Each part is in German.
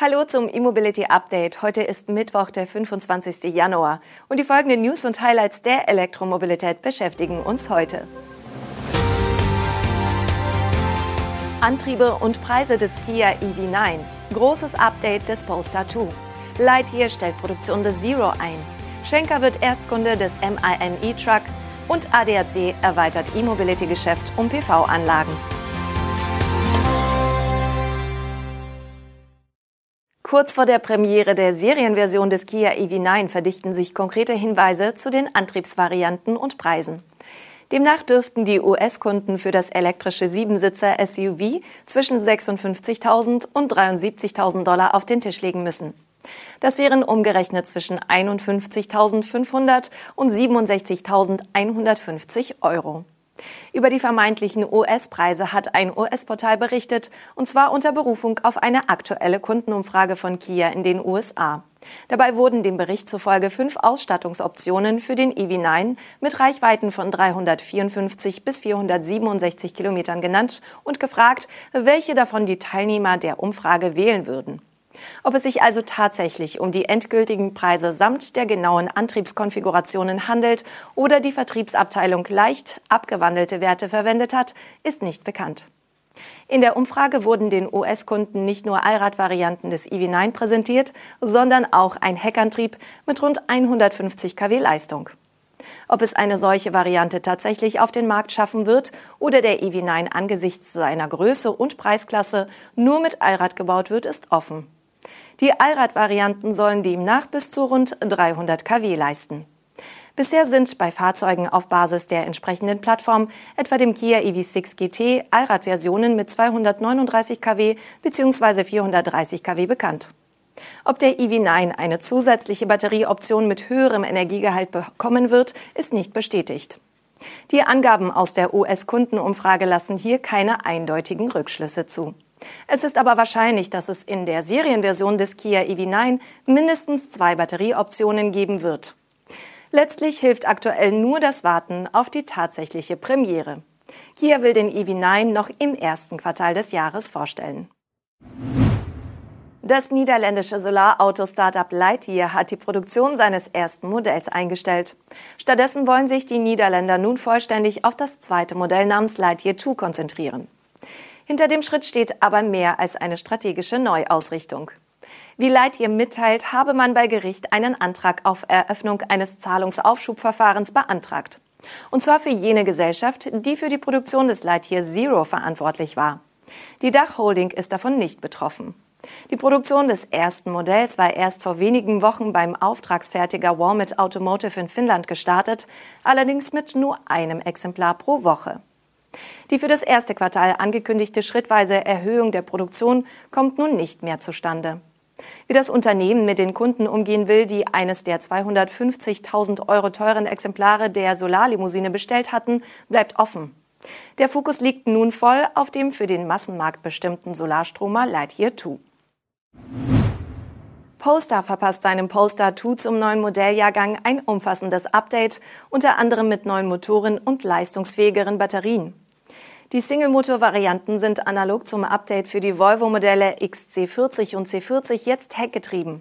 Hallo zum E-Mobility Update. Heute ist Mittwoch, der 25. Januar. Und die folgenden News und Highlights der Elektromobilität beschäftigen uns heute. Antriebe und Preise des Kia EV9. Großes Update des Polestar 2. Lightyear stellt Produktion des Zero ein. Schenker wird Erstkunde des MAN E-Truck und ADAC erweitert E-Mobility-Geschäft um PV-Anlagen. Kurz vor der Premiere der Serienversion des Kia EV9 verdichten sich konkrete Hinweise zu den Antriebsvarianten und Preisen. Demnach dürften die US-Kunden für das elektrische Siebensitzer SUV zwischen 56.000 und 73.000 Dollar auf den Tisch legen müssen. Das wären umgerechnet zwischen 51.500 und 67.150 Euro. Über die vermeintlichen US-Preise hat ein US-Portal berichtet, und zwar unter Berufung auf eine aktuelle Kundenumfrage von Kia in den USA. Dabei wurden dem Bericht zufolge fünf Ausstattungsoptionen für den EV9 mit Reichweiten von 354 bis 467 Kilometern genannt und gefragt, welche davon die Teilnehmer der Umfrage wählen würden. Ob es sich also tatsächlich um die endgültigen Preise samt der genauen Antriebskonfigurationen handelt oder die Vertriebsabteilung leicht abgewandelte Werte verwendet hat, ist nicht bekannt. In der Umfrage wurden den US-Kunden nicht nur Allradvarianten des EV9 präsentiert, sondern auch ein Heckantrieb mit rund 150 kW Leistung. Ob es eine solche Variante tatsächlich auf den Markt schaffen wird oder der EV9 angesichts seiner Größe und Preisklasse nur mit Allrad gebaut wird, ist offen. Die Allradvarianten sollen demnach bis zu rund 300 kW leisten. Bisher sind bei Fahrzeugen auf Basis der entsprechenden Plattform, etwa dem Kia EV6 GT, Allradversionen mit 239 kW bzw. 430 kW bekannt. Ob der EV9 eine zusätzliche Batterieoption mit höherem Energiegehalt bekommen wird, ist nicht bestätigt. Die Angaben aus der US-Kundenumfrage lassen hier keine eindeutigen Rückschlüsse zu. Es ist aber wahrscheinlich, dass es in der Serienversion des Kia EV9 mindestens zwei Batterieoptionen geben wird. Letztlich hilft aktuell nur das Warten auf die tatsächliche Premiere. Kia will den EV9 noch im ersten Quartal des Jahres vorstellen. Das niederländische Solarauto-Startup Lightyear hat die Produktion seines ersten Modells eingestellt. Stattdessen wollen sich die Niederländer nun vollständig auf das zweite Modell namens Lightyear 2 konzentrieren. Hinter dem Schritt steht aber mehr als eine strategische Neuausrichtung. Wie Lightyear mitteilt, habe man bei Gericht einen Antrag auf Eröffnung eines Zahlungsaufschubverfahrens beantragt. Und zwar für jene Gesellschaft, die für die Produktion des Lightyear Zero verantwortlich war. Die Dachholding ist davon nicht betroffen. Die Produktion des ersten Modells war erst vor wenigen Wochen beim Auftragsfertiger Walmart Automotive in Finnland gestartet, allerdings mit nur einem Exemplar pro Woche. Die für das erste Quartal angekündigte schrittweise Erhöhung der Produktion kommt nun nicht mehr zustande. Wie das Unternehmen mit den Kunden umgehen will, die eines der 250.000 Euro teuren Exemplare der Solarlimousine bestellt hatten, bleibt offen. Der Fokus liegt nun voll auf dem für den Massenmarkt bestimmten Solarstromer Lightyear 2. Polestar verpasst seinem Polestar 2 zum neuen Modelljahrgang ein umfassendes Update, unter anderem mit neuen Motoren und leistungsfähigeren Batterien. Die Single-Motor-Varianten sind analog zum Update für die Volvo-Modelle XC40 und C40 jetzt heckgetrieben.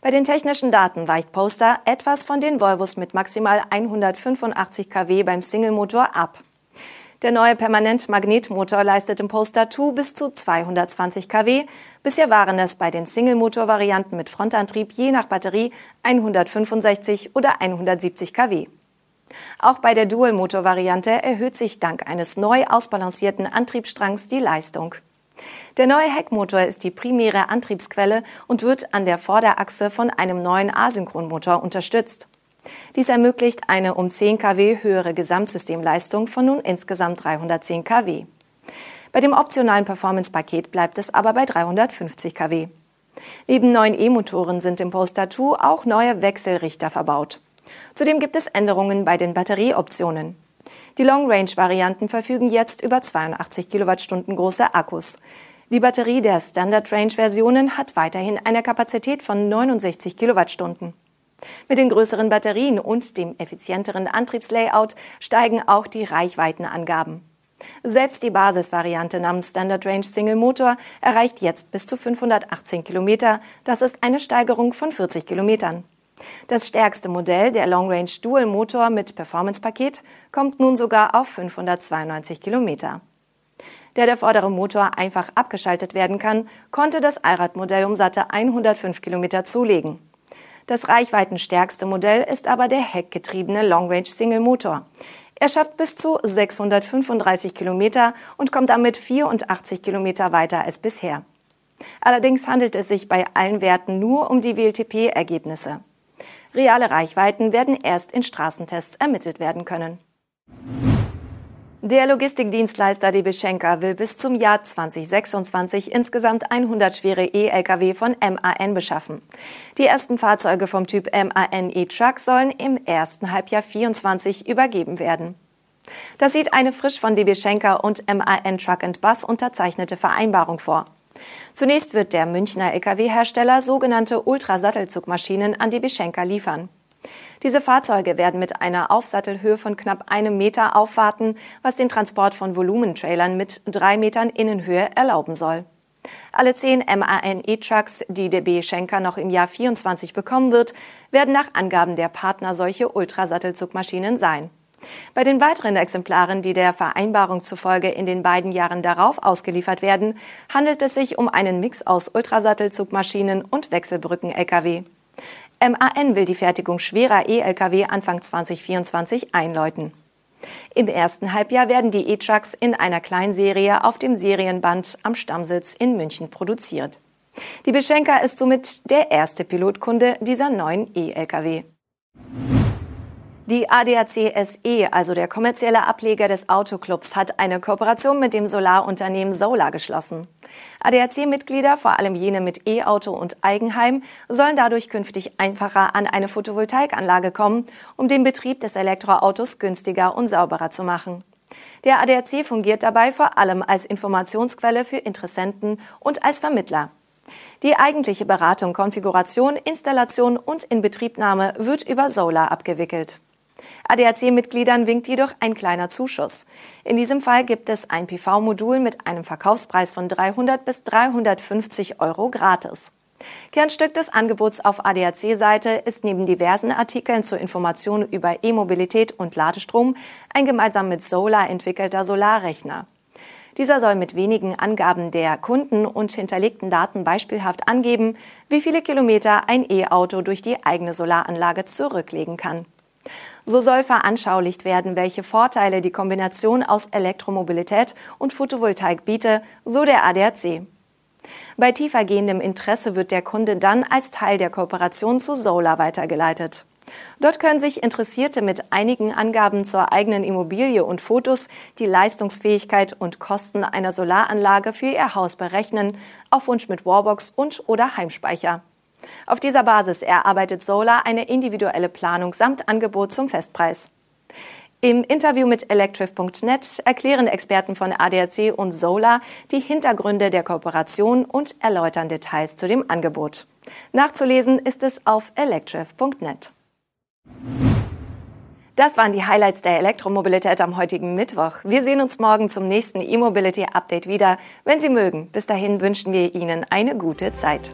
Bei den technischen Daten weicht Polestar etwas von den Volvos mit maximal 185 kW beim Single-Motor ab. Der neue Permanent-Magnetmotor leistet im Polestar 2 bis zu 220 kW. Bisher waren es bei den Single-Motor-Varianten mit Frontantrieb je nach Batterie 165 oder 170 kW. Auch bei der Dual-Motor-Variante erhöht sich dank eines neu ausbalancierten Antriebsstrangs die Leistung. Der neue Heckmotor ist die primäre Antriebsquelle und wird an der Vorderachse von einem neuen Asynchronmotor unterstützt. Dies ermöglicht eine um 10 kW höhere Gesamtsystemleistung von nun insgesamt 310 kW. Bei dem optionalen Performance-Paket bleibt es aber bei 350 kW. Neben neuen E-Motoren sind im Polestar 2 auch neue Wechselrichter verbaut. Zudem gibt es Änderungen bei den Batterieoptionen. Die Long-Range-Varianten verfügen jetzt über 82 Kilowattstunden große Akkus. Die Batterie der Standard-Range-Versionen hat weiterhin eine Kapazität von 69 Kilowattstunden. Mit den größeren Batterien und dem effizienteren Antriebslayout steigen auch die Reichweitenangaben. Selbst die Basisvariante namens Standard Range Single Motor erreicht jetzt bis zu 518 Kilometer. Das ist eine Steigerung von 40 Kilometern. Das stärkste Modell, der Long Range Dual Motor mit Performance-Paket, kommt nun sogar auf 592 Kilometer. Der der vordere Motor einfach abgeschaltet werden kann, konnte das Allradmodell um satte 105 Kilometer zulegen. Das reichweitenstärkste Modell ist aber der heckgetriebene Long Range Single Motor. Er schafft bis zu 635 Kilometer und kommt damit 84 Kilometer weiter als bisher. Allerdings handelt es sich bei allen Werten nur um die WLTP-Ergebnisse. Reale Reichweiten werden erst in Straßentests ermittelt werden können. Der Logistikdienstleister DB Schenker will bis zum Jahr 2026 insgesamt 100 schwere E-Lkw von MAN beschaffen. Die ersten Fahrzeuge vom Typ MAN E-Truck sollen im ersten Halbjahr 24 übergeben werden. Das sieht eine frisch von DB Schenker und MAN Truck Bus unterzeichnete Vereinbarung vor. Zunächst wird der Münchner Lkw-Hersteller sogenannte Ultrasattelzugmaschinen an DB Schenker liefern. Diese Fahrzeuge werden mit einer Aufsattelhöhe von knapp einem Meter aufwarten, was den Transport von Volumentrailern mit drei Metern Innenhöhe erlauben soll. Alle zehn MAN E-Trucks, die DB Schenker noch im Jahr 24 bekommen wird, werden nach Angaben der Partner solche Ultrasattelzugmaschinen sein. Bei den weiteren Exemplaren, die der Vereinbarung zufolge in den beiden Jahren darauf ausgeliefert werden, handelt es sich um einen Mix aus Ultrasattelzugmaschinen und Wechselbrücken-Lkw. MAN will die Fertigung schwerer E-Lkw Anfang 2024 einläuten. Im ersten Halbjahr werden die E-Trucks in einer Kleinserie auf dem Serienband am Stammsitz in München produziert. Die Beschenker ist somit der erste Pilotkunde dieser neuen E-Lkw. Die ADAC SE, also der kommerzielle Ableger des Autoclubs, hat eine Kooperation mit dem Solarunternehmen Solar geschlossen. ADAC-Mitglieder, vor allem jene mit E-Auto und Eigenheim, sollen dadurch künftig einfacher an eine Photovoltaikanlage kommen, um den Betrieb des Elektroautos günstiger und sauberer zu machen. Der ADAC fungiert dabei vor allem als Informationsquelle für Interessenten und als Vermittler. Die eigentliche Beratung, Konfiguration, Installation und Inbetriebnahme wird über Solar abgewickelt. ADAC-Mitgliedern winkt jedoch ein kleiner Zuschuss. In diesem Fall gibt es ein PV-Modul mit einem Verkaufspreis von 300 bis 350 Euro gratis. Kernstück des Angebots auf ADAC-Seite ist neben diversen Artikeln zur Information über E-Mobilität und Ladestrom ein gemeinsam mit Solar entwickelter Solarrechner. Dieser soll mit wenigen Angaben der Kunden und hinterlegten Daten beispielhaft angeben, wie viele Kilometer ein E-Auto durch die eigene Solaranlage zurücklegen kann. So soll veranschaulicht werden, welche Vorteile die Kombination aus Elektromobilität und Photovoltaik biete, so der ADAC. Bei tiefergehendem Interesse wird der Kunde dann als Teil der Kooperation zu Solar weitergeleitet. Dort können sich Interessierte mit einigen Angaben zur eigenen Immobilie und Fotos die Leistungsfähigkeit und Kosten einer Solaranlage für ihr Haus berechnen, auf Wunsch mit Warbox und oder Heimspeicher. Auf dieser Basis erarbeitet Solar eine individuelle Planung samt Angebot zum Festpreis. Im Interview mit Electrif.net erklären Experten von ADAC und Solar die Hintergründe der Kooperation und erläutern Details zu dem Angebot. Nachzulesen ist es auf electrif.net. Das waren die Highlights der Elektromobilität am heutigen Mittwoch. Wir sehen uns morgen zum nächsten E-Mobility Update wieder, wenn Sie mögen. Bis dahin wünschen wir Ihnen eine gute Zeit.